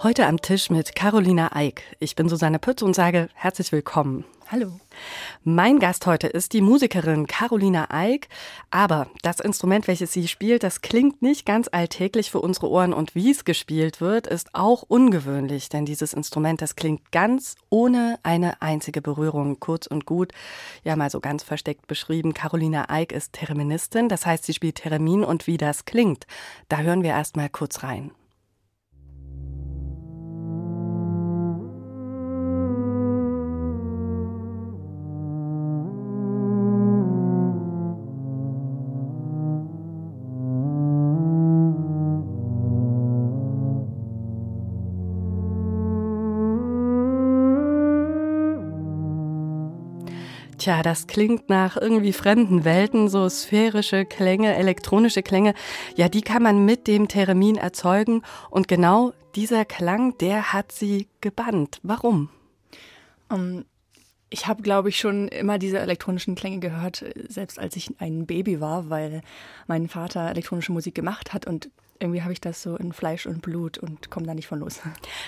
Heute am Tisch mit Carolina Eick. Ich bin Susanne Pütz und sage herzlich willkommen. Hallo. Mein Gast heute ist die Musikerin Carolina Eick. Aber das Instrument, welches sie spielt, das klingt nicht ganz alltäglich für unsere Ohren. Und wie es gespielt wird, ist auch ungewöhnlich. Denn dieses Instrument, das klingt ganz ohne eine einzige Berührung. Kurz und gut, ja mal so ganz versteckt beschrieben. Carolina Eick ist Thereministin. Das heißt, sie spielt Theremin und wie das klingt. Da hören wir erst mal kurz rein. Tja, das klingt nach irgendwie fremden Welten, so sphärische Klänge, elektronische Klänge. Ja, die kann man mit dem Theremin erzeugen. Und genau dieser Klang, der hat sie gebannt. Warum? Um, ich habe, glaube ich, schon immer diese elektronischen Klänge gehört, selbst als ich ein Baby war, weil mein Vater elektronische Musik gemacht hat und irgendwie habe ich das so in Fleisch und Blut und komme da nicht von los.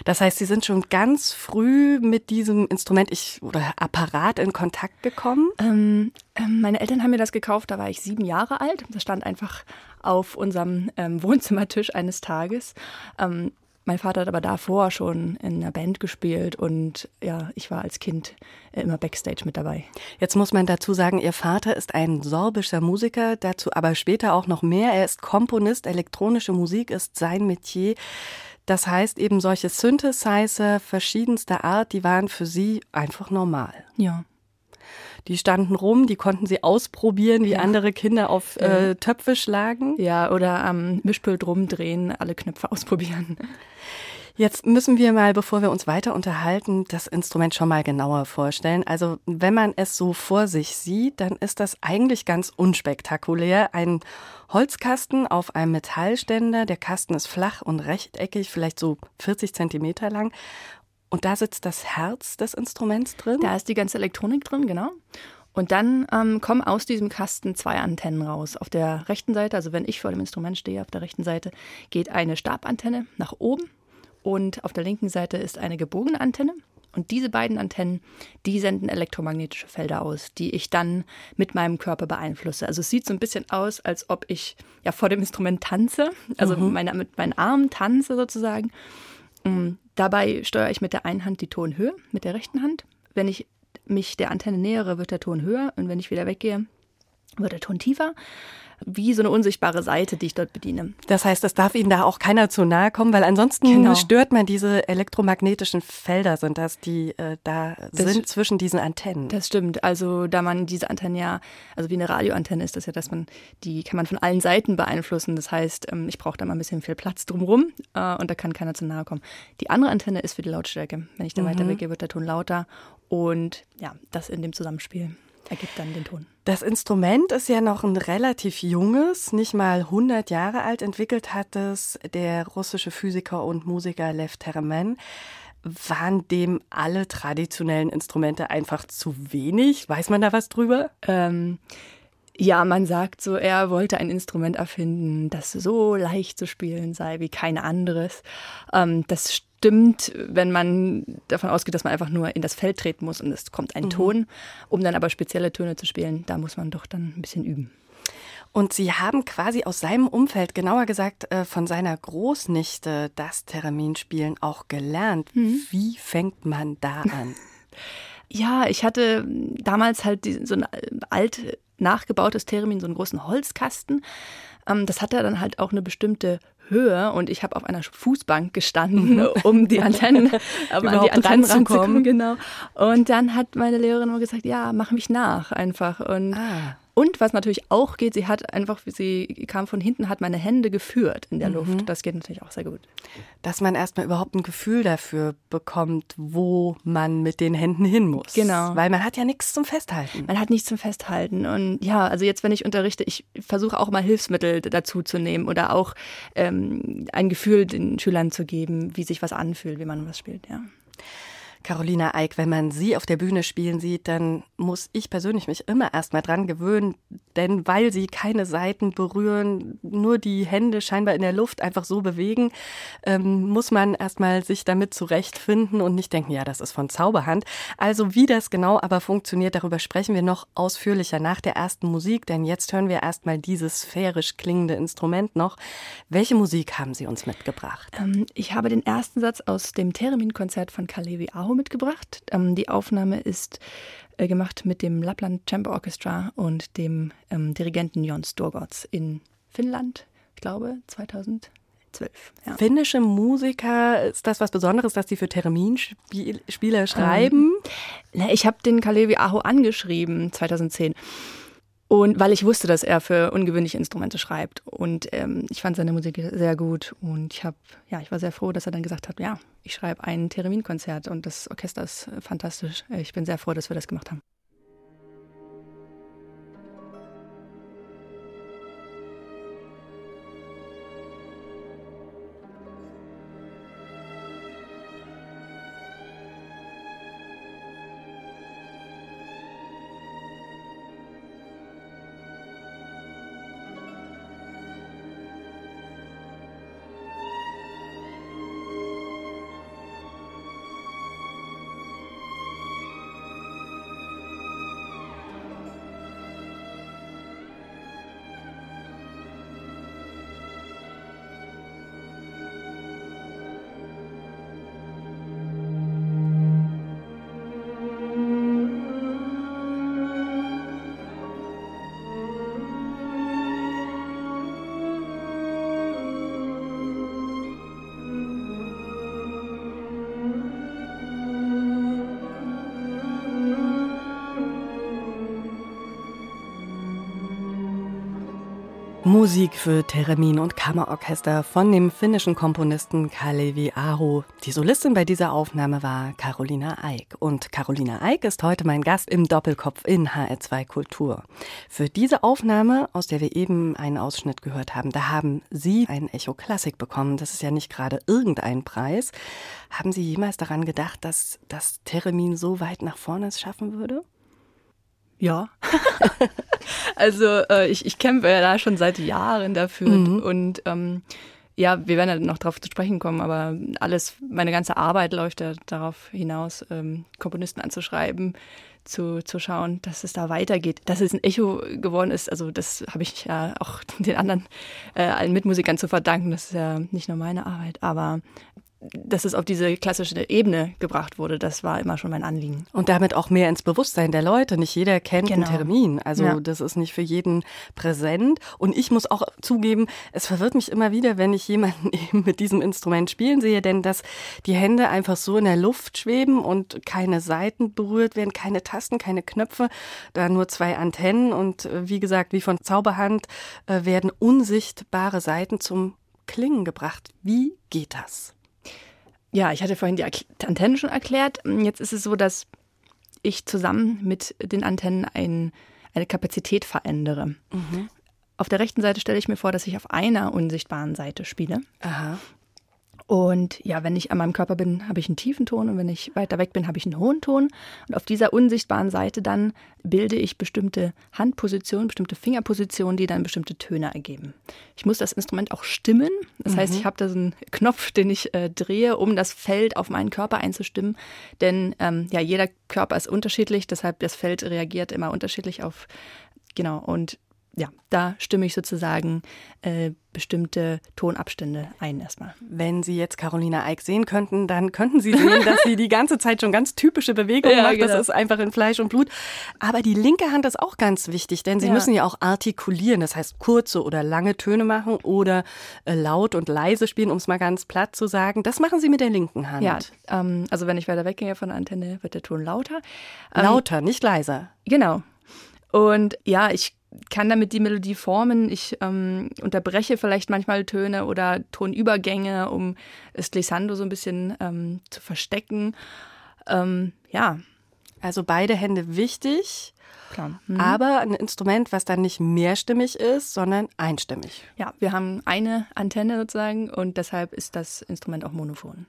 Das heißt, Sie sind schon ganz früh mit diesem Instrument ich, oder Apparat in Kontakt gekommen? Ähm, ähm, meine Eltern haben mir das gekauft, da war ich sieben Jahre alt. Das stand einfach auf unserem ähm, Wohnzimmertisch eines Tages. Ähm, mein Vater hat aber davor schon in einer Band gespielt und ja, ich war als Kind immer backstage mit dabei. Jetzt muss man dazu sagen, Ihr Vater ist ein sorbischer Musiker, dazu aber später auch noch mehr. Er ist Komponist, elektronische Musik ist sein Metier. Das heißt eben solche Synthesizer verschiedenster Art, die waren für Sie einfach normal. Ja. Die standen rum, die konnten sie ausprobieren, wie ja. andere Kinder auf äh, Töpfe schlagen. Ja, oder am Mischpult rumdrehen, alle Knöpfe ausprobieren. Jetzt müssen wir mal, bevor wir uns weiter unterhalten, das Instrument schon mal genauer vorstellen. Also wenn man es so vor sich sieht, dann ist das eigentlich ganz unspektakulär. Ein Holzkasten auf einem Metallständer. Der Kasten ist flach und rechteckig, vielleicht so 40 Zentimeter lang. Und da sitzt das Herz des Instruments drin? Da ist die ganze Elektronik drin, genau. Und dann ähm, kommen aus diesem Kasten zwei Antennen raus. Auf der rechten Seite, also wenn ich vor dem Instrument stehe, auf der rechten Seite geht eine Stabantenne nach oben und auf der linken Seite ist eine gebogene Antenne. Und diese beiden Antennen, die senden elektromagnetische Felder aus, die ich dann mit meinem Körper beeinflusse. Also es sieht so ein bisschen aus, als ob ich ja vor dem Instrument tanze, also mhm. meine, mit meinen Armen tanze sozusagen. Dabei steuere ich mit der einen Hand die Tonhöhe, mit der rechten Hand. Wenn ich mich der Antenne nähere, wird der Ton höher und wenn ich wieder weggehe, wird der Ton tiefer wie so eine unsichtbare Seite, die ich dort bediene. Das heißt, es darf Ihnen da auch keiner zu nahe kommen, weil ansonsten genau. stört man diese elektromagnetischen Felder, sind das, die äh, da das sind zwischen diesen Antennen. Das stimmt. Also da man diese Antennen ja, also wie eine Radioantenne ist das ja, dass man, die kann man von allen Seiten beeinflussen. Das heißt, ähm, ich brauche da mal ein bisschen viel Platz drumherum äh, und da kann keiner zu nahe kommen. Die andere Antenne ist für die Lautstärke. Wenn ich da mhm. weiter weggehe, wird der Ton lauter und ja, das in dem Zusammenspiel ergibt dann den Ton. Das Instrument ist ja noch ein relativ junges, nicht mal 100 Jahre alt. Entwickelt hat es der russische Physiker und Musiker Lev Teremen. Waren dem alle traditionellen Instrumente einfach zu wenig? Weiß man da was drüber? Ähm, ja, man sagt so, er wollte ein Instrument erfinden, das so leicht zu spielen sei wie kein anderes. Ähm, das stimmt, wenn man davon ausgeht, dass man einfach nur in das Feld treten muss und es kommt ein mhm. Ton. Um dann aber spezielle Töne zu spielen, da muss man doch dann ein bisschen üben. Und Sie haben quasi aus seinem Umfeld, genauer gesagt äh, von seiner Großnichte, das Thereminspielen auch gelernt. Mhm. Wie fängt man da an? Ja, ich hatte damals halt so ein alt nachgebautes Theremin, so einen großen Holzkasten. Ähm, das hatte dann halt auch eine bestimmte Höhe und ich habe auf einer Fußbank gestanden, mhm. um die Antennen, um an die Antennen ranzukommen. Genau. Und dann hat meine Lehrerin immer gesagt, ja, mach mich nach einfach. Und ah. Und was natürlich auch geht, sie hat einfach, sie kam von hinten, hat meine Hände geführt in der mhm. Luft. Das geht natürlich auch sehr gut. Dass man erstmal überhaupt ein Gefühl dafür bekommt, wo man mit den Händen hin muss. Genau. Weil man hat ja nichts zum Festhalten. Man hat nichts zum Festhalten. Und ja, also jetzt, wenn ich unterrichte, ich versuche auch mal Hilfsmittel dazu zu nehmen oder auch ähm, ein Gefühl den Schülern zu geben, wie sich was anfühlt, wie man was spielt, ja. Carolina Eick, wenn man sie auf der Bühne spielen sieht, dann muss ich persönlich mich immer erstmal dran gewöhnen, denn weil sie keine Seiten berühren, nur die Hände scheinbar in der Luft einfach so bewegen, ähm, muss man erstmal sich damit zurechtfinden und nicht denken, ja, das ist von Zauberhand. Also wie das genau aber funktioniert, darüber sprechen wir noch ausführlicher nach der ersten Musik, denn jetzt hören wir erstmal dieses sphärisch klingende Instrument noch. Welche Musik haben Sie uns mitgebracht? Ähm, ich habe den ersten Satz aus dem Theremin-Konzert von Kalevi Aho mitgebracht. Ähm, die Aufnahme ist äh, gemacht mit dem Lapland Chamber Orchestra und dem ähm, Dirigenten Jon Storgots in Finnland, ich glaube 2012. Ja. Finnische Musiker, ist das was Besonderes, dass die für Theremin-Spieler schreiben? Ähm, ich habe den Kalevi Aho angeschrieben 2010 und weil ich wusste, dass er für ungewöhnliche Instrumente schreibt. Und ähm, ich fand seine Musik sehr gut. Und ich habe, ja, ich war sehr froh, dass er dann gesagt hat, ja, ich schreibe ein Theremin-Konzert und das Orchester ist fantastisch. Ich bin sehr froh, dass wir das gemacht haben. Musik für Theremin und Kammerorchester von dem finnischen Komponisten Kalevi Aho. Die Solistin bei dieser Aufnahme war Carolina Eick. Und Carolina Eick ist heute mein Gast im Doppelkopf in HR2 Kultur. Für diese Aufnahme, aus der wir eben einen Ausschnitt gehört haben, da haben Sie ein Echo Klassik bekommen. Das ist ja nicht gerade irgendein Preis. Haben Sie jemals daran gedacht, dass das Theremin so weit nach vorne schaffen würde? Ja. also äh, ich, ich kämpfe ja da schon seit Jahren dafür mhm. und ähm, ja, wir werden ja noch darauf zu sprechen kommen, aber alles, meine ganze Arbeit läuft ja darauf hinaus, ähm, Komponisten anzuschreiben, zu, zu schauen, dass es da weitergeht. Dass es ein Echo geworden ist, also das habe ich ja auch den anderen, äh, allen Mitmusikern zu verdanken. Das ist ja nicht nur meine Arbeit, aber dass es auf diese klassische Ebene gebracht wurde, das war immer schon mein Anliegen. Und damit auch mehr ins Bewusstsein der Leute. Nicht jeder kennt genau. einen Termin. Also ja. das ist nicht für jeden präsent. Und ich muss auch zugeben, es verwirrt mich immer wieder, wenn ich jemanden eben mit diesem Instrument spielen sehe, denn dass die Hände einfach so in der Luft schweben und keine Saiten berührt werden, keine Tasten, keine Knöpfe, da nur zwei Antennen und äh, wie gesagt, wie von Zauberhand äh, werden unsichtbare Saiten zum Klingen gebracht. Wie geht das? Ja, ich hatte vorhin die Antennen schon erklärt. Jetzt ist es so, dass ich zusammen mit den Antennen ein, eine Kapazität verändere. Mhm. Auf der rechten Seite stelle ich mir vor, dass ich auf einer unsichtbaren Seite spiele. Aha. Und ja, wenn ich an meinem Körper bin, habe ich einen tiefen Ton und wenn ich weiter weg bin, habe ich einen hohen Ton. Und auf dieser unsichtbaren Seite dann bilde ich bestimmte Handpositionen, bestimmte Fingerpositionen, die dann bestimmte Töne ergeben. Ich muss das Instrument auch stimmen. Das mhm. heißt, ich habe da so einen Knopf, den ich äh, drehe, um das Feld auf meinen Körper einzustimmen. Denn ähm, ja, jeder Körper ist unterschiedlich, deshalb das Feld reagiert immer unterschiedlich auf Genau, und ja, da stimme ich sozusagen äh, bestimmte Tonabstände ein erstmal. Wenn Sie jetzt Carolina Eick sehen könnten, dann könnten Sie sehen, dass sie die ganze Zeit schon ganz typische Bewegungen ja, macht. Genau. Das ist einfach in Fleisch und Blut. Aber die linke Hand ist auch ganz wichtig, denn Sie ja. müssen ja auch artikulieren. Das heißt, kurze oder lange Töne machen oder äh, laut und leise spielen, um es mal ganz platt zu sagen. Das machen Sie mit der linken Hand. Ja, ähm, also wenn ich weiter weggehe von der Antenne, wird der Ton lauter. Ähm, lauter, nicht leiser. Genau. Und ja, ich kann damit die Melodie formen. Ich ähm, unterbreche vielleicht manchmal Töne oder Tonübergänge, um das Glissando so ein bisschen ähm, zu verstecken. Ähm, ja. Also beide Hände wichtig. Mhm. Aber ein Instrument, was dann nicht mehrstimmig ist, sondern einstimmig. Ja, wir haben eine Antenne sozusagen und deshalb ist das Instrument auch monophon.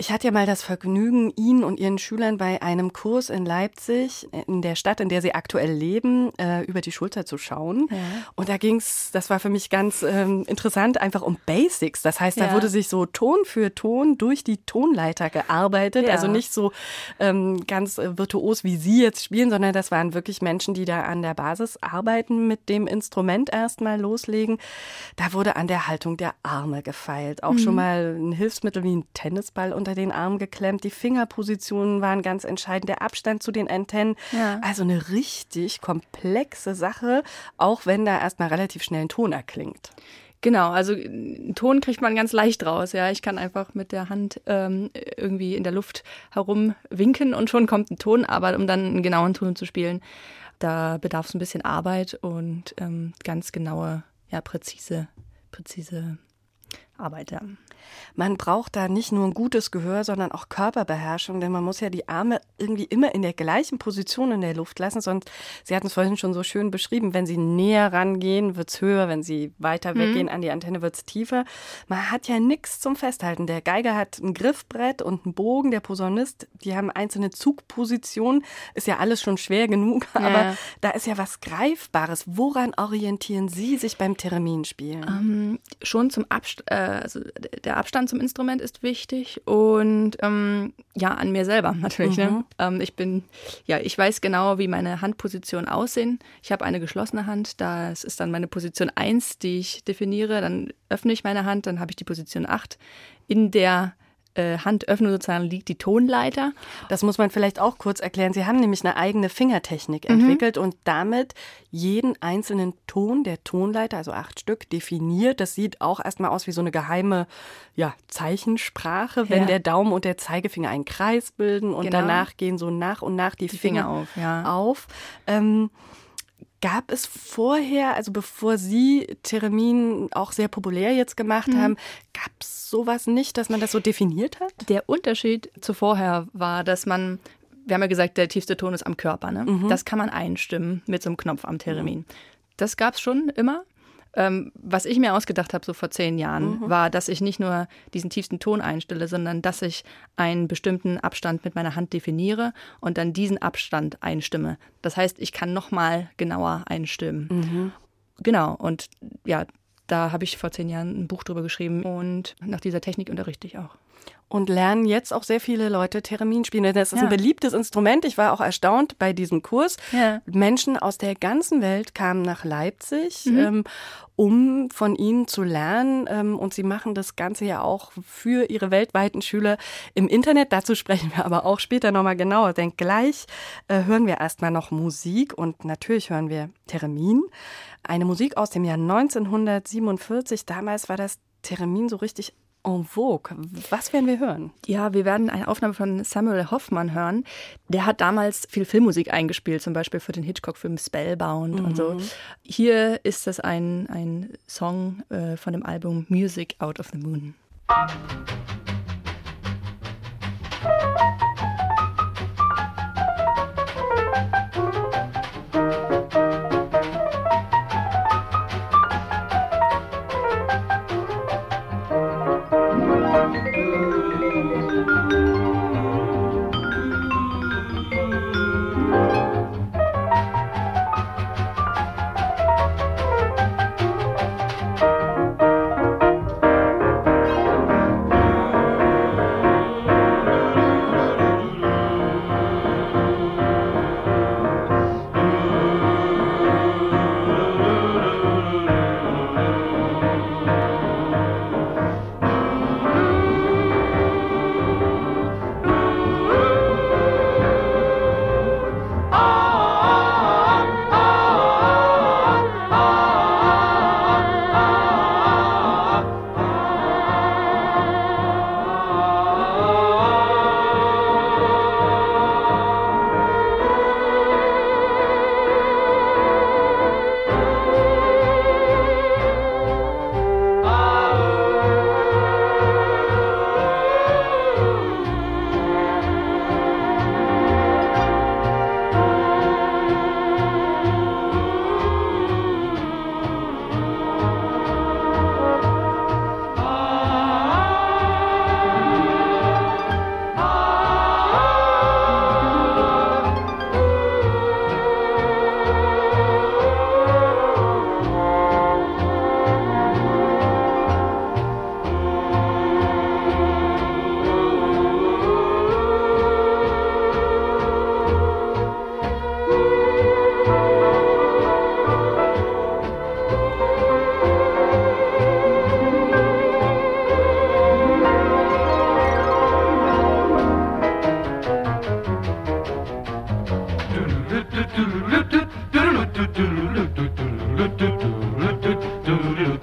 Ich hatte ja mal das Vergnügen, Ihnen und Ihren Schülern bei einem Kurs in Leipzig, in der Stadt, in der Sie aktuell leben, äh, über die Schulter zu schauen. Ja. Und da ging es, das war für mich ganz ähm, interessant, einfach um Basics. Das heißt, da ja. wurde sich so Ton für Ton durch die Tonleiter gearbeitet. Ja. Also nicht so ähm, ganz äh, virtuos, wie Sie jetzt spielen, sondern das waren wirklich Menschen, die da an der Basis arbeiten, mit dem Instrument erstmal loslegen. Da wurde an der Haltung der Arme gefeilt. Auch mhm. schon mal ein Hilfsmittel wie ein Tennisball unter unter den Arm geklemmt. Die Fingerpositionen waren ganz entscheidend, der Abstand zu den Antennen. Ja. Also eine richtig komplexe Sache, auch wenn da erstmal relativ schnell ein Ton erklingt. Genau, also Ton kriegt man ganz leicht raus. Ja, ich kann einfach mit der Hand ähm, irgendwie in der Luft herumwinken und schon kommt ein Ton. Aber um dann einen genauen Ton zu spielen, da bedarf es ein bisschen Arbeit und ähm, ganz genaue, ja präzise, präzise Arbeit. Ja. Man braucht da nicht nur ein gutes Gehör, sondern auch Körperbeherrschung, denn man muss ja die Arme irgendwie immer in der gleichen Position in der Luft lassen, sonst, Sie hatten es vorhin schon so schön beschrieben, wenn Sie näher rangehen, wird es höher, wenn Sie weiter mhm. weggehen an die Antenne, wird es tiefer. Man hat ja nichts zum Festhalten. Der Geiger hat ein Griffbrett und einen Bogen, der Posaunist, die haben einzelne Zugpositionen, ist ja alles schon schwer genug, ja. aber da ist ja was Greifbares. Woran orientieren Sie sich beim Thereminspielen? Ähm, schon zum Abstand, äh, also der Abstand zum Instrument ist wichtig und ähm, ja, an mir selber natürlich. Ne? Mhm. Ne? Ähm, ich bin, ja, ich weiß genau, wie meine Handpositionen aussehen. Ich habe eine geschlossene Hand, das ist dann meine Position 1, die ich definiere. Dann öffne ich meine Hand, dann habe ich die Position 8. In der äh, Handöffnung sozusagen liegt die Tonleiter. Das muss man vielleicht auch kurz erklären. Sie haben nämlich eine eigene Fingertechnik mhm. entwickelt und damit jeden einzelnen Ton der Tonleiter, also acht Stück, definiert. Das sieht auch erstmal aus wie so eine geheime ja, Zeichensprache, wenn ja. der Daumen und der Zeigefinger einen Kreis bilden und genau. danach gehen so nach und nach die, die Finger, Finger, auf. Ja. auf. Ähm, Gab es vorher, also bevor Sie Theremin auch sehr populär jetzt gemacht mhm. haben, gab es sowas nicht, dass man das so definiert hat? Der Unterschied zu vorher war, dass man, wir haben ja gesagt, der tiefste Ton ist am Körper. Ne? Mhm. Das kann man einstimmen mit so einem Knopf am Theremin. Das gab es schon immer. Ähm, was ich mir ausgedacht habe, so vor zehn Jahren, mhm. war, dass ich nicht nur diesen tiefsten Ton einstelle, sondern dass ich einen bestimmten Abstand mit meiner Hand definiere und dann diesen Abstand einstimme. Das heißt, ich kann nochmal genauer einstimmen. Mhm. Genau, und ja, da habe ich vor zehn Jahren ein Buch drüber geschrieben und nach dieser Technik unterrichte ich auch und lernen jetzt auch sehr viele Leute Theremin spielen. Das ist ja. ein beliebtes Instrument. Ich war auch erstaunt bei diesem Kurs. Ja. Menschen aus der ganzen Welt kamen nach Leipzig, mhm. ähm, um von ihnen zu lernen. Ähm, und sie machen das Ganze ja auch für ihre weltweiten Schüler im Internet. Dazu sprechen wir aber auch später nochmal genauer. Denn gleich äh, hören wir erstmal noch Musik und natürlich hören wir Theremin. Eine Musik aus dem Jahr 1947. Damals war das Theremin so richtig en vogue. Was werden wir hören? Ja, wir werden eine Aufnahme von Samuel Hoffmann hören. Der hat damals viel Filmmusik eingespielt, zum Beispiel für den Hitchcock-Film Spellbound mhm. und so. Mhm. Hier ist das ein, ein Song äh, von dem Album Music Out of the Moon.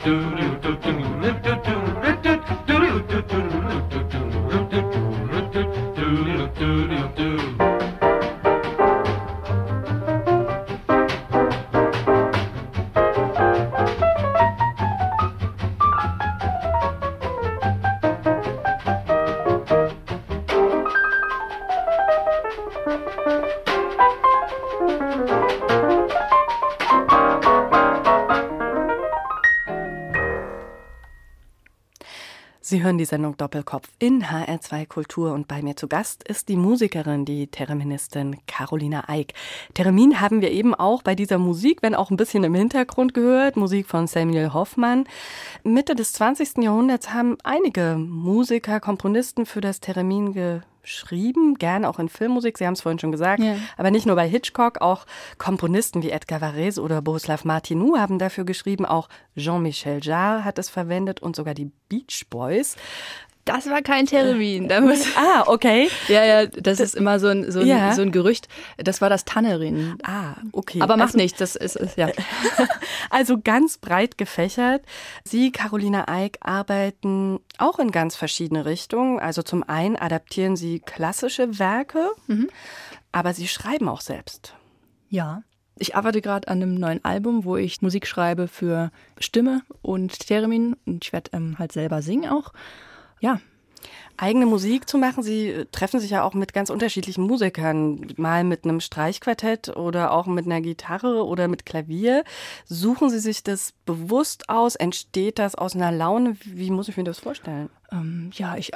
do do do do hören die Sendung Doppelkopf in HR2 Kultur und bei mir zu Gast ist die Musikerin, die Thereministin Carolina Eick. Theremin haben wir eben auch bei dieser Musik, wenn auch ein bisschen im Hintergrund gehört, Musik von Samuel Hoffmann. Mitte des 20. Jahrhunderts haben einige Musiker, Komponisten für das Theremin ge geschrieben, gerne auch in Filmmusik, Sie haben es vorhin schon gesagt, ja. aber nicht nur bei Hitchcock, auch Komponisten wie Edgar Varese oder Bohuslav Martinou haben dafür geschrieben, auch Jean-Michel Jarre hat es verwendet und sogar die Beach Boys. Das war kein Termin. Da muss ah, okay. Ja, ja, das, das ist immer so ein, so, ein, ja. so ein Gerücht. Das war das Tannerin. Ah, okay. Aber macht also, nichts, das ist, ist ja. also ganz breit gefächert. Sie, Carolina Eick, arbeiten auch in ganz verschiedene Richtungen. Also zum einen adaptieren Sie klassische Werke, mhm. aber Sie schreiben auch selbst. Ja. Ich arbeite gerade an einem neuen Album, wo ich Musik schreibe für Stimme und Termin. Und ich werde ähm, halt selber singen auch ja, eigene Musik zu machen. Sie äh, treffen sich ja auch mit ganz unterschiedlichen Musikern, mal mit einem Streichquartett oder auch mit einer Gitarre oder mit Klavier. Suchen Sie sich das bewusst aus? Entsteht das aus einer Laune? Wie muss ich mir das vorstellen? Ähm, ja, ich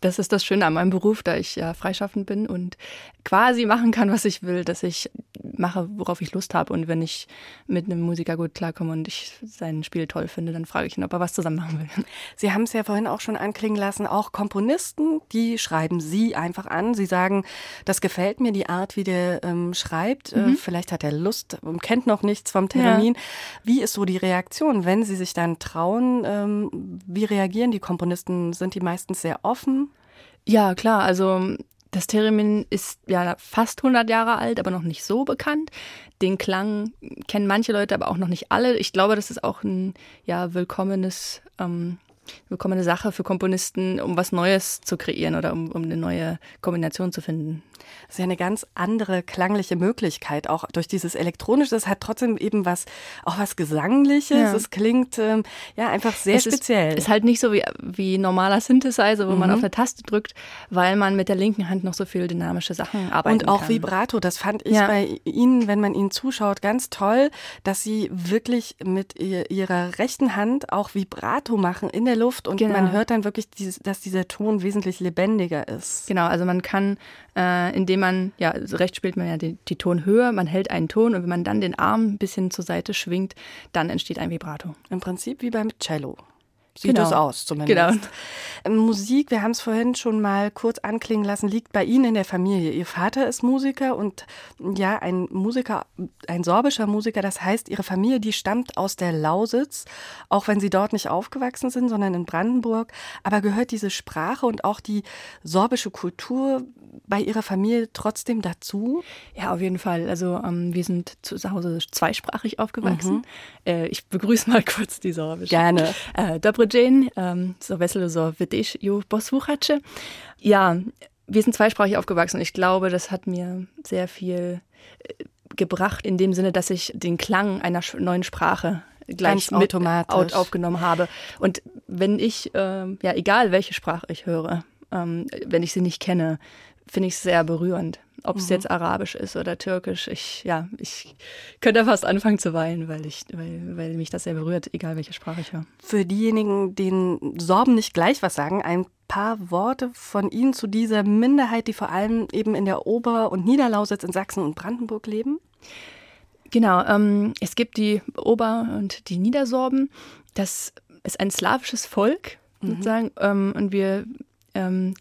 das ist das Schöne an meinem Beruf, da ich ja freischaffend bin und quasi machen kann, was ich will, dass ich mache, worauf ich Lust habe. Und wenn ich mit einem Musiker gut klarkomme und ich sein Spiel toll finde, dann frage ich ihn, ob er was zusammen machen will. Sie haben es ja vorhin auch schon anklingen lassen, auch Komponisten, die schreiben Sie einfach an. Sie sagen, das gefällt mir, die Art, wie der ähm, schreibt. Äh, mhm. Vielleicht hat er Lust und kennt noch nichts vom Termin. Ja. Wie ist so die Reaktion, wenn Sie sich dann trauen? Ähm, wie reagieren die Komponisten? Sind die meistens sehr offen? Ja, klar. Also das Theremin ist ja fast 100 Jahre alt, aber noch nicht so bekannt. Den Klang kennen manche Leute, aber auch noch nicht alle. Ich glaube, das ist auch ein ja willkommenes ähm, willkommene Sache für Komponisten, um was Neues zu kreieren oder um, um eine neue Kombination zu finden. Das ist ja eine ganz andere klangliche Möglichkeit, auch durch dieses Elektronische. Es hat trotzdem eben was, auch was Gesangliches. Ja. Es klingt ähm, ja einfach sehr es speziell. Ist, ist halt nicht so wie, wie normaler Synthesizer, wo mhm. man auf eine Taste drückt, weil man mit der linken Hand noch so viel dynamische Sachen arbeitet. Und auch kann. Vibrato, das fand ich ja. bei Ihnen, wenn man Ihnen zuschaut, ganz toll, dass Sie wirklich mit Ihrer rechten Hand auch Vibrato machen in der Luft und genau. man hört dann wirklich, dieses, dass dieser Ton wesentlich lebendiger ist. Genau, also man kann äh, indem man, ja, also rechts spielt man ja die, die Tonhöhe, man hält einen Ton und wenn man dann den Arm ein bisschen zur Seite schwingt, dann entsteht ein Vibrato. Im Prinzip wie beim Cello. Sieht genau. es aus zumindest. Genau. Ähm, Musik, wir haben es vorhin schon mal kurz anklingen lassen, liegt bei Ihnen in der Familie. Ihr Vater ist Musiker und ja, ein Musiker, ein sorbischer Musiker. Das heißt, Ihre Familie, die stammt aus der Lausitz, auch wenn Sie dort nicht aufgewachsen sind, sondern in Brandenburg. Aber gehört diese Sprache und auch die sorbische Kultur bei Ihrer Familie trotzdem dazu? Ja, auf jeden Fall. Also ähm, wir sind zu Hause zweisprachig aufgewachsen. Mhm. Äh, ich begrüße mal kurz die Sorbische. Gerne. Äh, Dzień, ähm, so weselo so widzisz ju posłuchacze. Ja, wir sind zweisprachig aufgewachsen und ich glaube, das hat mir sehr viel äh, gebracht in dem Sinne, dass ich den Klang einer neuen Sprache gleich mit aufgenommen habe. Und wenn ich, äh, ja, egal welche Sprache ich höre, ähm, wenn ich sie nicht kenne, finde ich sehr berührend. Ob es mhm. jetzt Arabisch ist oder Türkisch, ich, ja, ich könnte fast anfangen zu weinen, weil, ich, weil, weil mich das sehr berührt, egal welche Sprache ich höre. Für diejenigen, denen Sorben nicht gleich was sagen, ein paar Worte von Ihnen zu dieser Minderheit, die vor allem eben in der Ober- und Niederlausitz in Sachsen und Brandenburg leben? Genau, ähm, es gibt die Ober- und die Niedersorben. Das ist ein slawisches Volk, mhm. sozusagen, ähm, und wir ähm,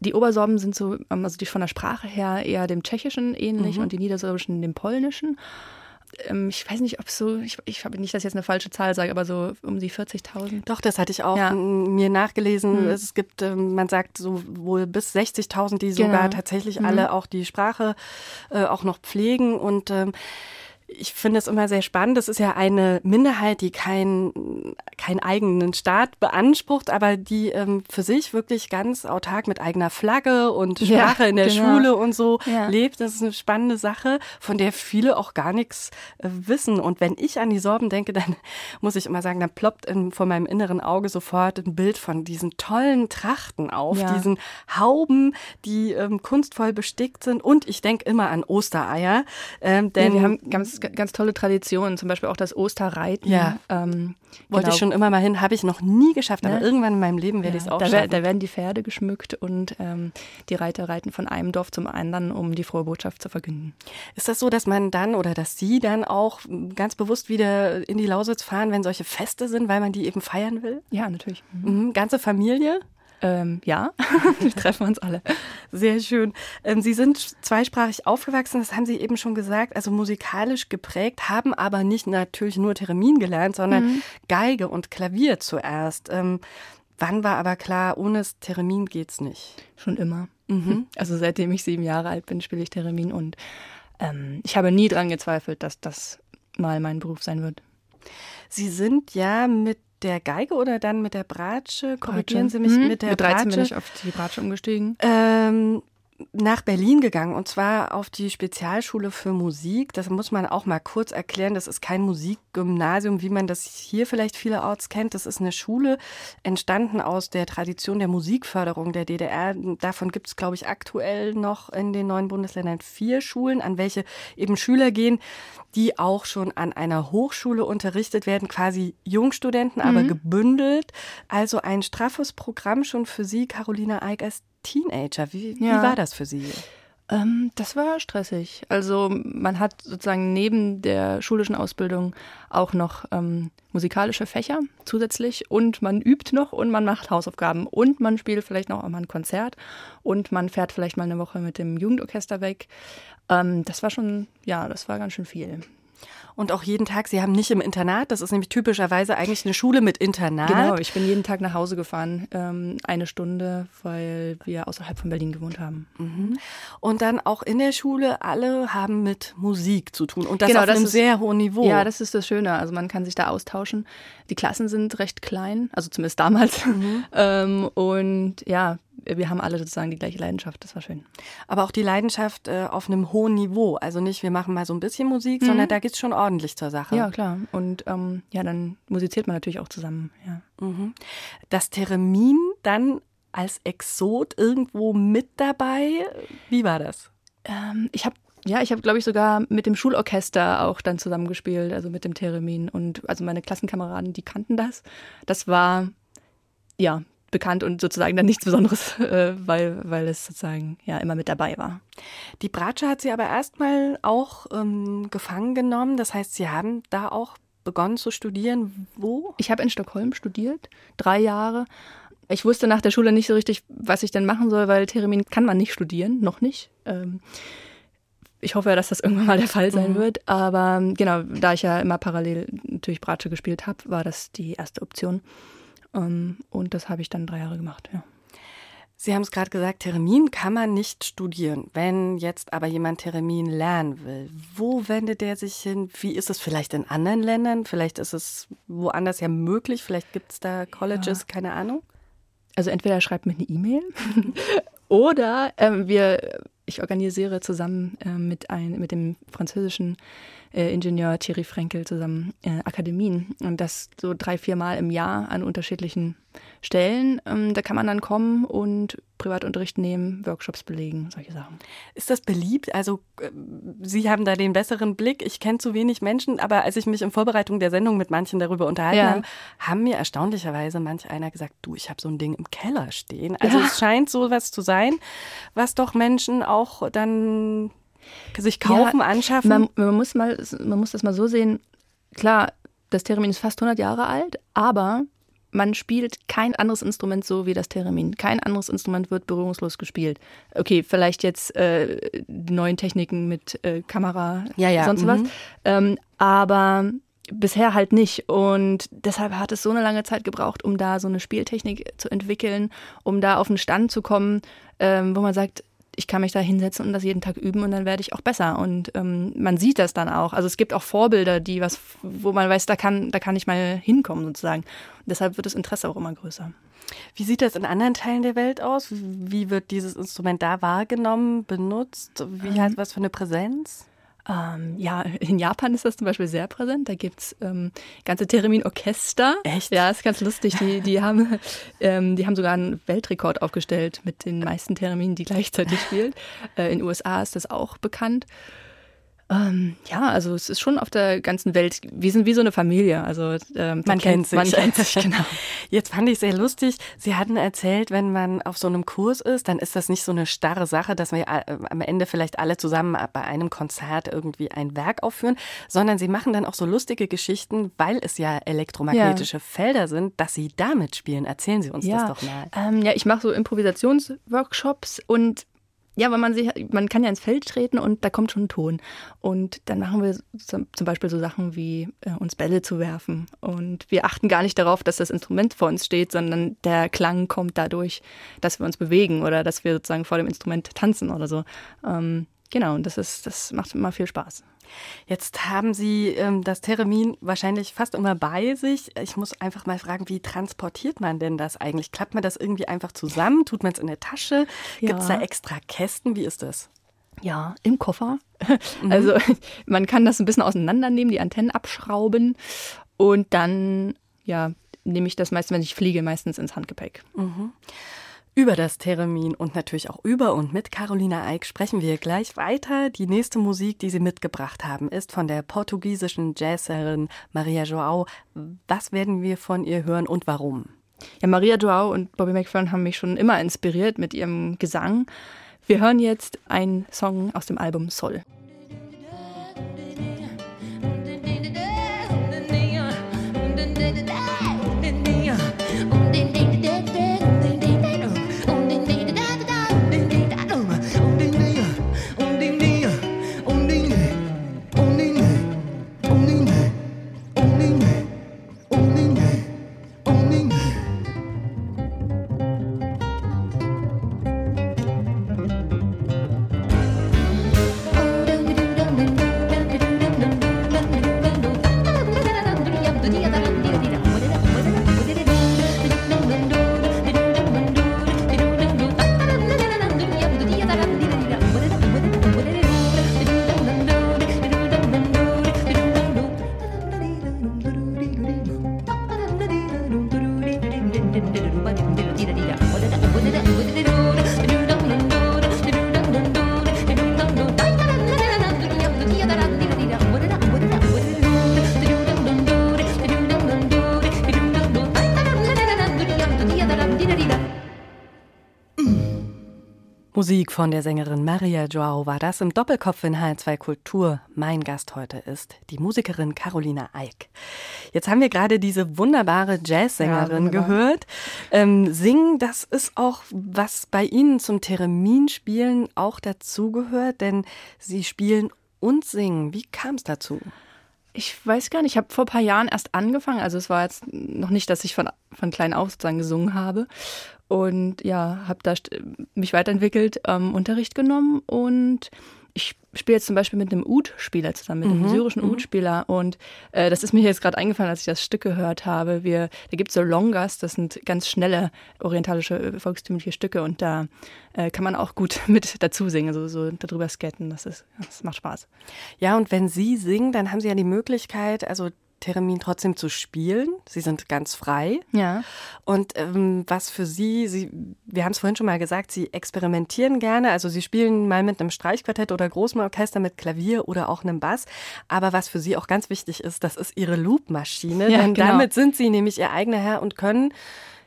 die Obersorben sind so, ähm, also die von der Sprache her eher dem Tschechischen ähnlich mhm. und die Niedersorbischen dem Polnischen. Ähm, ich weiß nicht, ob so, ich, ich habe nicht, dass ich jetzt eine falsche Zahl sage, aber so um die 40.000. Doch, das hatte ich auch ja. mir nachgelesen. Mhm. Es gibt, ähm, man sagt so wohl bis 60.000, die sogar genau. tatsächlich mhm. alle auch die Sprache äh, auch noch pflegen und ich finde es immer sehr spannend. Das ist ja eine Minderheit, die keinen keinen eigenen Staat beansprucht, aber die ähm, für sich wirklich ganz autark mit eigener Flagge und Sprache ja, in der genau. Schule und so ja. lebt. Das ist eine spannende Sache, von der viele auch gar nichts äh, wissen. Und wenn ich an die Sorben denke, dann muss ich immer sagen, dann ploppt in, vor meinem inneren Auge sofort ein Bild von diesen tollen Trachten auf, ja. diesen Hauben, die ähm, kunstvoll bestickt sind. Und ich denke immer an Ostereier. Ähm, denn wir haben ganz ganz tolle Traditionen, zum Beispiel auch das Osterreiten. Ja. Ähm, Wollte genau. ich schon immer mal hin, habe ich noch nie geschafft, aber ne? irgendwann in meinem Leben werde ja, ich es auch da, schaffen. Da werden die Pferde geschmückt und ähm, die Reiter reiten von einem Dorf zum anderen, um die frohe Botschaft zu verkünden. Ist das so, dass man dann oder dass Sie dann auch ganz bewusst wieder in die Lausitz fahren, wenn solche Feste sind, weil man die eben feiern will? Ja, natürlich. Mhm. Ganze Familie? Ähm, ja, wir treffen uns alle. Sehr schön. Ähm, Sie sind zweisprachig aufgewachsen, das haben Sie eben schon gesagt, also musikalisch geprägt, haben aber nicht natürlich nur Theremin gelernt, sondern mhm. Geige und Klavier zuerst. Ähm, wann war aber klar, ohne Theremin geht's nicht? Schon immer. Mhm. Also seitdem ich sieben Jahre alt bin, spiele ich Theremin und ähm, ich habe nie dran gezweifelt, dass das mal mein Beruf sein wird. Sie sind ja mit der Geige oder dann mit der Bratsche? Korrigieren Bratsche. Sie mich hm. mit der mit 13 Bratsche. bin ich auf die Bratsche umgestiegen. Ähm, nach Berlin gegangen und zwar auf die Spezialschule für Musik. Das muss man auch mal kurz erklären. Das ist kein Musikgymnasium, wie man das hier vielleicht vielerorts kennt. Das ist eine Schule entstanden aus der Tradition der Musikförderung der DDR. Davon gibt es, glaube ich, aktuell noch in den neuen Bundesländern vier Schulen, an welche eben Schüler gehen, die auch schon an einer Hochschule unterrichtet werden, quasi Jungstudenten, aber mhm. gebündelt. Also ein straffes Programm schon für Sie, Carolina Eick, als Teenager. Wie, ja. wie war das für Sie? Ähm, das war stressig. Also man hat sozusagen neben der schulischen Ausbildung auch noch ähm, musikalische Fächer zusätzlich und man übt noch und man macht Hausaufgaben und man spielt vielleicht noch einmal ein Konzert und man fährt vielleicht mal eine Woche mit dem Jugendorchester weg. Ähm, das war schon, ja, das war ganz schön viel. Und auch jeden Tag, Sie haben nicht im Internat, das ist nämlich typischerweise eigentlich eine Schule mit Internat. Genau, ich bin jeden Tag nach Hause gefahren, ähm, eine Stunde, weil wir außerhalb von Berlin gewohnt haben. Mhm. Und dann auch in der Schule, alle haben mit Musik zu tun und das genau, auf das einem ist, sehr hohen Niveau. Ja, das ist das Schöne, also man kann sich da austauschen. Die Klassen sind recht klein, also zumindest damals. Mhm. ähm, und ja, wir haben alle sozusagen die gleiche Leidenschaft. Das war schön. Aber auch die Leidenschaft äh, auf einem hohen Niveau. Also nicht, wir machen mal so ein bisschen Musik, mhm. sondern da geht es schon ordentlich zur Sache. Ja, klar. Und ähm, ja, dann musiziert man natürlich auch zusammen. Ja. Mhm. Das Theremin dann als Exot irgendwo mit dabei. Wie war das? Ähm, ich habe ja, ich habe, glaube ich, sogar mit dem Schulorchester auch dann zusammengespielt, also mit dem Theremin. Und also meine Klassenkameraden, die kannten das. Das war, ja, bekannt und sozusagen dann nichts Besonderes, äh, weil, weil es sozusagen ja immer mit dabei war. Die Bratsche hat sie aber erstmal auch ähm, gefangen genommen. Das heißt, Sie haben da auch begonnen zu studieren. Wo? Ich habe in Stockholm studiert, drei Jahre. Ich wusste nach der Schule nicht so richtig, was ich denn machen soll, weil Theremin kann man nicht studieren, noch nicht. Ähm, ich hoffe, dass das irgendwann mal der Fall sein mhm. wird. Aber genau, da ich ja immer parallel natürlich Bratsche gespielt habe, war das die erste Option. Ähm, und das habe ich dann drei Jahre gemacht, ja. Sie haben es gerade gesagt, Theremin kann man nicht studieren. Wenn jetzt aber jemand Theremin lernen will, wo wendet der sich hin? Wie ist es vielleicht in anderen Ländern? Vielleicht ist es woanders ja möglich. Vielleicht gibt es da Colleges, ja. keine Ahnung. Also entweder schreibt mir eine E-Mail oder ähm, wir, ich organisiere zusammen äh, mit, ein, mit dem französischen äh, Ingenieur Thierry Frenkel zusammen äh, Akademien. Und das so drei, vier Mal im Jahr an unterschiedlichen Stellen. Ähm, da kann man dann kommen und Privatunterricht nehmen, Workshops belegen, solche Sachen. Ist das beliebt? Also äh, Sie haben da den besseren Blick. Ich kenne zu wenig Menschen, aber als ich mich in Vorbereitung der Sendung mit manchen darüber unterhalten ja. habe, haben mir erstaunlicherweise manch einer gesagt, du, ich habe so ein Ding im Keller stehen. Also ja. es scheint so was zu sein, was doch Menschen auch dann sich kaufen, ja, anschaffen. Man, man, muss mal, man muss das mal so sehen. Klar, das Theremin ist fast 100 Jahre alt, aber man spielt kein anderes Instrument so wie das Theremin. Kein anderes Instrument wird berührungslos gespielt. Okay, vielleicht jetzt äh, die neuen Techniken mit äh, Kamera, ja, ja. sonst mhm. was. Ähm, aber bisher halt nicht. Und deshalb hat es so eine lange Zeit gebraucht, um da so eine Spieltechnik zu entwickeln, um da auf einen Stand zu kommen, ähm, wo man sagt, ich kann mich da hinsetzen und das jeden Tag üben und dann werde ich auch besser. Und ähm, man sieht das dann auch. Also es gibt auch Vorbilder, die was, wo man weiß, da kann, da kann ich mal hinkommen sozusagen. Und deshalb wird das Interesse auch immer größer. Wie sieht das in anderen Teilen der Welt aus? Wie wird dieses Instrument da wahrgenommen, benutzt? Wie ähm, hat was für eine Präsenz? Ähm, ja, in Japan ist das zum Beispiel sehr präsent. Da gibt es ähm, ganze Theremin-Orchester. Echt? Ja, ist ganz lustig. Die, die, haben, ähm, die haben sogar einen Weltrekord aufgestellt mit den meisten Theremin, die gleichzeitig spielen. Äh, in den USA ist das auch bekannt. Ähm, ja, also es ist schon auf der ganzen Welt, wir sind wie so eine Familie. Also ähm, man kennt sich. Man kennt sich, genau. Jetzt fand ich sehr lustig, Sie hatten erzählt, wenn man auf so einem Kurs ist, dann ist das nicht so eine starre Sache, dass wir äh, am Ende vielleicht alle zusammen bei einem Konzert irgendwie ein Werk aufführen, sondern Sie machen dann auch so lustige Geschichten, weil es ja elektromagnetische ja. Felder sind, dass Sie damit spielen. Erzählen Sie uns ja. das doch mal. Ähm, ja, ich mache so Improvisationsworkshops und ja, weil man sich, man kann ja ins Feld treten und da kommt schon ein Ton. Und dann machen wir zum Beispiel so Sachen wie äh, uns Bälle zu werfen. Und wir achten gar nicht darauf, dass das Instrument vor uns steht, sondern der Klang kommt dadurch, dass wir uns bewegen oder dass wir sozusagen vor dem Instrument tanzen oder so. Ähm, genau, und das ist, das macht immer viel Spaß. Jetzt haben Sie ähm, das Theremin wahrscheinlich fast immer bei sich. Ich muss einfach mal fragen, wie transportiert man denn das eigentlich? Klappt man das irgendwie einfach zusammen? Tut man es in der Tasche? Gibt es da extra Kästen? Wie ist das? Ja, im Koffer. Mhm. Also man kann das ein bisschen auseinandernehmen, die Antennen abschrauben und dann ja nehme ich das meistens, wenn ich fliege, meistens ins Handgepäck. Mhm. Über das Theremin und natürlich auch über und mit Carolina Eick sprechen wir gleich weiter. Die nächste Musik, die Sie mitgebracht haben, ist von der portugiesischen Jazzerin Maria Joao. Was werden wir von ihr hören und warum? Ja, Maria Joao und Bobby McFerrin haben mich schon immer inspiriert mit ihrem Gesang. Wir hören jetzt einen Song aus dem Album Soul. Musik von der Sängerin Maria Joao war das im Doppelkopf in H2 Kultur. Mein Gast heute ist die Musikerin Carolina Eick. Jetzt haben wir gerade diese wunderbare Jazzsängerin ja, gehört. Ähm, singen, das ist auch, was bei Ihnen zum Thereminspielen auch dazugehört, denn Sie spielen und singen. Wie kam es dazu? Ich weiß gar nicht, ich habe vor ein paar Jahren erst angefangen. Also es war jetzt noch nicht, dass ich von, von klein auf sozusagen gesungen habe und ja, habe da mich weiterentwickelt, ähm, Unterricht genommen und ich spiele jetzt zum Beispiel mit einem Ud-Spieler zusammen, mit einem mhm. syrischen mhm. Ud-Spieler. Und äh, das ist mir jetzt gerade eingefallen, als ich das Stück gehört habe. Wir, da gibt es so Longas, das sind ganz schnelle orientalische äh, volkstümliche Stücke und da äh, kann man auch gut mit dazu singen, so, so darüber skaten. Das, ist, das macht Spaß. Ja, und wenn Sie singen, dann haben Sie ja die Möglichkeit, also Theremin trotzdem zu spielen. Sie sind ganz frei. Ja. Und ähm, was für Sie, Sie, wir haben es vorhin schon mal gesagt, Sie experimentieren gerne. Also Sie spielen mal mit einem Streichquartett oder großem Orchester mit Klavier oder auch einem Bass. Aber was für Sie auch ganz wichtig ist, das ist Ihre Loopmaschine. Ja, denn genau. damit sind Sie nämlich Ihr eigener Herr und können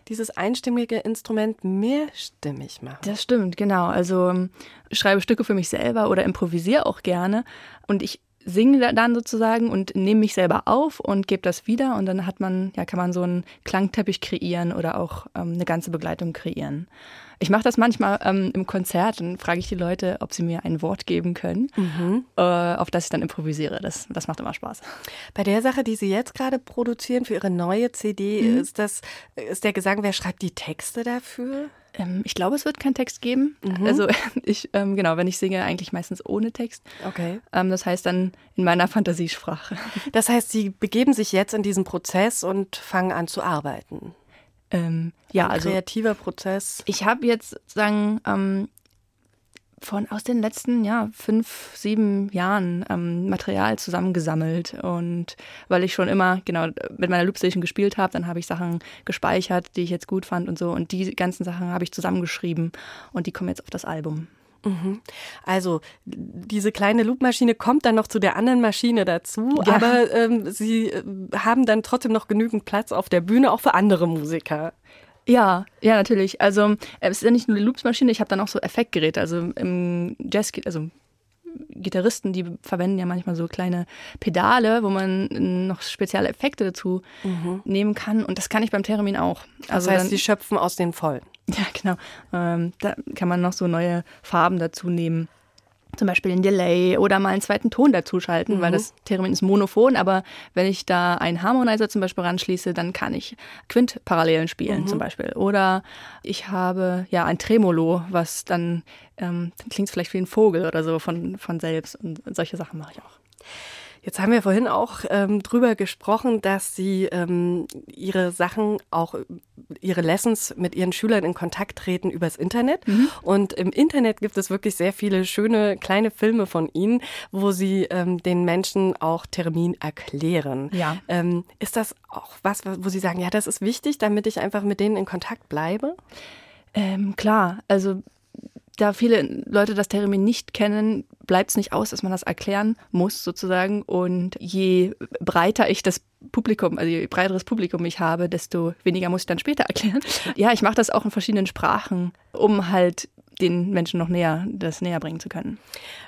dieses einstimmige Instrument mehrstimmig machen. Das stimmt, genau. Also ähm, ich schreibe Stücke für mich selber oder improvisiere auch gerne. Und ich singe dann sozusagen und nehme mich selber auf und gebe das wieder und dann hat man, ja, kann man so einen Klangteppich kreieren oder auch ähm, eine ganze Begleitung kreieren. Ich mache das manchmal ähm, im Konzert und frage ich die Leute, ob sie mir ein Wort geben können, mhm. äh, auf das ich dann improvisiere. Das, das macht immer Spaß. Bei der Sache, die Sie jetzt gerade produzieren für Ihre neue CD, mhm. ist das ist der Gesang, wer schreibt die Texte dafür? Ähm, ich glaube, es wird keinen Text geben. Mhm. Also ich, ähm, genau, wenn ich singe, eigentlich meistens ohne Text. Okay. Ähm, das heißt dann in meiner Fantasiesprache. Das heißt, Sie begeben sich jetzt in diesen Prozess und fangen an zu arbeiten. Ähm, ja, Ein also kreativer Prozess. Ich habe jetzt sagen ähm, von aus den letzten ja fünf sieben Jahren ähm, Material zusammengesammelt und weil ich schon immer genau mit meiner Loopstation gespielt habe, dann habe ich Sachen gespeichert, die ich jetzt gut fand und so und die ganzen Sachen habe ich zusammengeschrieben und die kommen jetzt auf das Album. Mhm. Also diese kleine Loopmaschine kommt dann noch zu der anderen Maschine dazu, ja. aber ähm, Sie äh, haben dann trotzdem noch genügend Platz auf der Bühne auch für andere Musiker. Ja, ja, natürlich. Also äh, es ist ja nicht nur die Loopsmaschine, ich habe dann auch so Effektgeräte. Also im Jazz, also Gitarristen, die verwenden ja manchmal so kleine Pedale, wo man noch spezielle Effekte dazu mhm. nehmen kann. Und das kann ich beim Theremin auch. Also das heißt, sie schöpfen aus den Vollen. Ja, genau. Ähm, da kann man noch so neue Farben dazu nehmen zum Beispiel ein Delay oder mal einen zweiten Ton dazuschalten, mhm. weil das Theremin ist monophon, aber wenn ich da einen Harmonizer zum Beispiel ranschließe, dann kann ich Quintparallelen spielen mhm. zum Beispiel. Oder ich habe ja ein Tremolo, was dann, ähm, dann klingt vielleicht wie ein Vogel oder so von, von selbst und solche Sachen mache ich auch. Jetzt haben wir vorhin auch ähm, drüber gesprochen, dass Sie ähm, Ihre Sachen auch Ihre Lessons mit Ihren Schülern in Kontakt treten übers Internet. Mhm. Und im Internet gibt es wirklich sehr viele schöne kleine Filme von Ihnen, wo Sie ähm, den Menschen auch Termin erklären. Ja. Ähm, ist das auch was, wo Sie sagen, ja, das ist wichtig, damit ich einfach mit denen in Kontakt bleibe? Ähm, klar, also da viele Leute das Termin nicht kennen, bleibt es nicht aus, dass man das erklären muss sozusagen. Und je breiter ich das Publikum, also je breiteres Publikum ich habe, desto weniger muss ich dann später erklären. Ja, ich mache das auch in verschiedenen Sprachen, um halt den Menschen noch näher, das näher bringen zu können.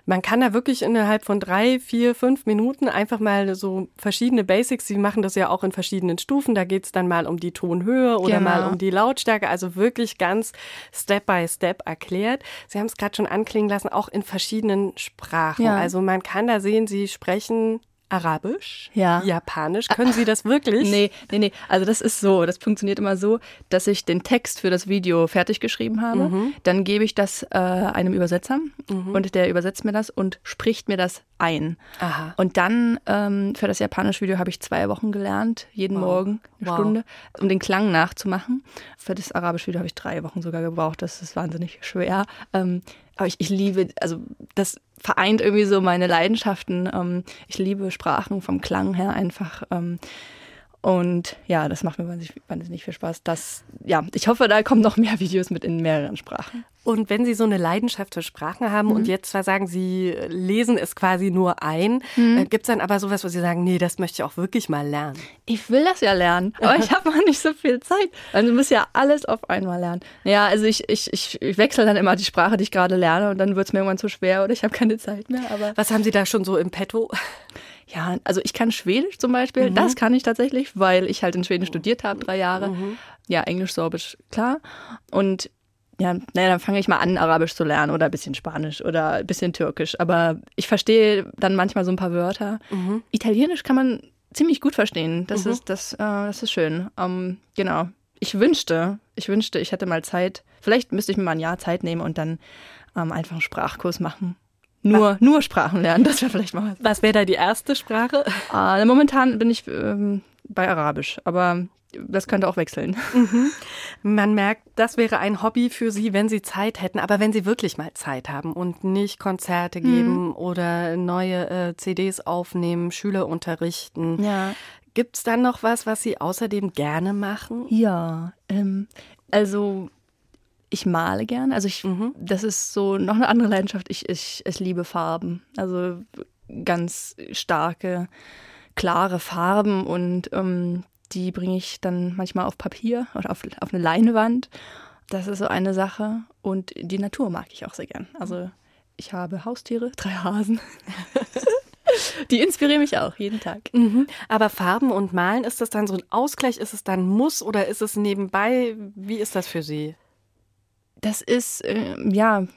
Man kann da wirklich innerhalb von drei, vier, fünf Minuten einfach mal so verschiedene Basics, Sie machen das ja auch in verschiedenen Stufen, da geht es dann mal um die Tonhöhe oder genau. mal um die Lautstärke, also wirklich ganz Step by Step erklärt. Sie haben es gerade schon anklingen lassen, auch in verschiedenen Sprachen. Ja. Also man kann da sehen, Sie sprechen Arabisch? Ja. Japanisch? Können Sie das wirklich? nee, nee, nee. Also das ist so, das funktioniert immer so, dass ich den Text für das Video fertig geschrieben habe. Mhm. Dann gebe ich das äh, einem Übersetzer mhm. und der übersetzt mir das und spricht mir das ein. Aha. Und dann ähm, für das japanische Video habe ich zwei Wochen gelernt, jeden wow. Morgen eine wow. Stunde, um den Klang nachzumachen. Für das arabische Video habe ich drei Wochen sogar gebraucht. Das ist wahnsinnig schwer. Ähm, aber ich, ich liebe, also das vereint irgendwie so meine Leidenschaften. Ähm, ich liebe Sprachen vom Klang her einfach. Ähm, und ja, das macht mir wahnsinnig, viel Spaß. Das, ja, ich hoffe, da kommen noch mehr Videos mit in mehreren Sprachen. Und wenn Sie so eine Leidenschaft für Sprachen haben mhm. und jetzt zwar sagen, Sie lesen es quasi nur ein, mhm. äh, gibt es dann aber sowas, wo Sie sagen, nee, das möchte ich auch wirklich mal lernen? Ich will das ja lernen, aber ich habe mal nicht so viel Zeit. Also muss ja alles auf einmal lernen. Ja, also ich, ich, ich, ich wechsle dann immer die Sprache, die ich gerade lerne und dann wird es mir irgendwann zu schwer oder ich habe keine Zeit mehr. Aber Was haben Sie da schon so im Petto? Ja, also ich kann Schwedisch zum Beispiel. Mhm. Das kann ich tatsächlich, weil ich halt in Schweden studiert habe, drei Jahre. Mhm. Ja, Englisch, Sorbisch, klar. Und ja, naja, dann fange ich mal an, Arabisch zu lernen oder ein bisschen Spanisch oder ein bisschen Türkisch. Aber ich verstehe dann manchmal so ein paar Wörter. Mhm. Italienisch kann man ziemlich gut verstehen. Das mhm. ist das, äh, das ist schön. Ähm, genau. Ich wünschte, ich wünschte, ich hätte mal Zeit. Vielleicht müsste ich mir mal ein Jahr Zeit nehmen und dann ähm, einfach einen Sprachkurs machen. Nur, nur Sprachen lernen, das wäre vielleicht mal. Was wäre da die erste Sprache? Äh, momentan bin ich ähm, bei Arabisch, aber das könnte auch wechseln. Mhm. Man merkt, das wäre ein Hobby für Sie, wenn Sie Zeit hätten, aber wenn Sie wirklich mal Zeit haben und nicht Konzerte geben mhm. oder neue äh, CDs aufnehmen, Schüler unterrichten. Ja. Gibt es dann noch was, was Sie außerdem gerne machen? Ja, ähm, also ich male gern. Also ich, mhm. das ist so noch eine andere Leidenschaft. Ich, ich, ich liebe Farben. Also ganz starke, klare Farben und ähm, die bringe ich dann manchmal auf Papier oder auf, auf eine Leinwand. Das ist so eine Sache. Und die Natur mag ich auch sehr gern. Also ich habe Haustiere, drei Hasen. Die inspirieren mich auch jeden Tag. Mhm. Aber Farben und Malen, ist das dann so ein Ausgleich? Ist es dann Muss oder ist es nebenbei? Wie ist das für Sie? Das ist, äh, ja,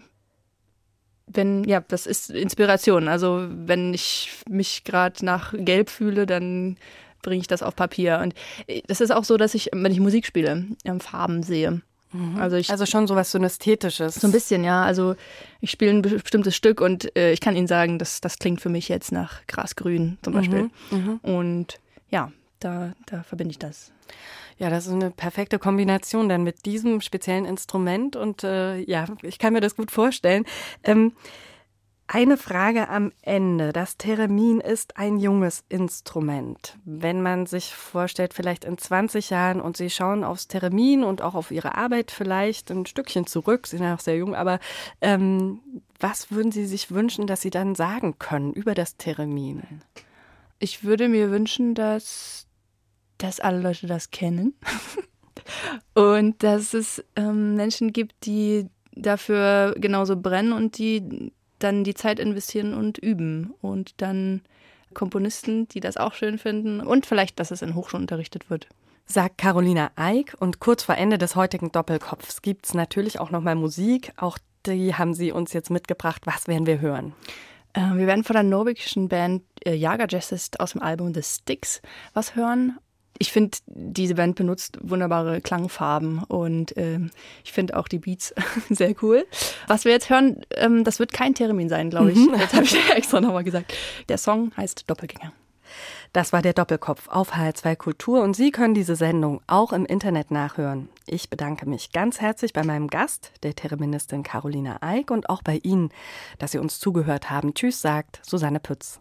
wenn, ja, das ist Inspiration. Also wenn ich mich gerade nach Gelb fühle, dann bringe ich das auf Papier. Und äh, das ist auch so, dass ich, wenn ich Musik spiele, Farben sehe. Mhm. Also, ich, also schon sowas Synästhetisches. So ein bisschen, ja. Also ich spiele ein bestimmtes Stück und äh, ich kann Ihnen sagen, das, das klingt für mich jetzt nach Grasgrün zum Beispiel. Mhm. Mhm. Und ja, da, da verbinde ich das. Ja, das ist eine perfekte Kombination dann mit diesem speziellen Instrument und äh, ja, ich kann mir das gut vorstellen. Ähm, eine Frage am Ende. Das Theremin ist ein junges Instrument. Wenn man sich vorstellt, vielleicht in 20 Jahren und Sie schauen aufs Theremin und auch auf Ihre Arbeit vielleicht ein Stückchen zurück, Sie sind ja noch sehr jung, aber ähm, was würden Sie sich wünschen, dass Sie dann sagen können über das Theremin? Ich würde mir wünschen, dass, dass alle Leute das kennen und dass es ähm, Menschen gibt, die dafür genauso brennen und die dann die Zeit investieren und üben und dann Komponisten, die das auch schön finden und vielleicht, dass es in Hochschulen unterrichtet wird. Sagt Carolina Eick und kurz vor Ende des heutigen Doppelkopfs gibt es natürlich auch nochmal Musik. Auch die haben Sie uns jetzt mitgebracht. Was werden wir hören? Äh, wir werden von der norwegischen Band äh, Jager Jazzist aus dem Album The Sticks was hören ich finde, diese Band benutzt wunderbare Klangfarben und ähm, ich finde auch die Beats sehr cool. Was wir jetzt hören, ähm, das wird kein Theremin sein, glaube ich. Mhm. Das habe ich extra nochmal gesagt. Der Song heißt Doppelgänger. Das war der Doppelkopf auf HR2 Kultur und Sie können diese Sendung auch im Internet nachhören. Ich bedanke mich ganz herzlich bei meinem Gast, der Thereministin Carolina Eick und auch bei Ihnen, dass Sie uns zugehört haben. Tschüss, sagt Susanne Pütz.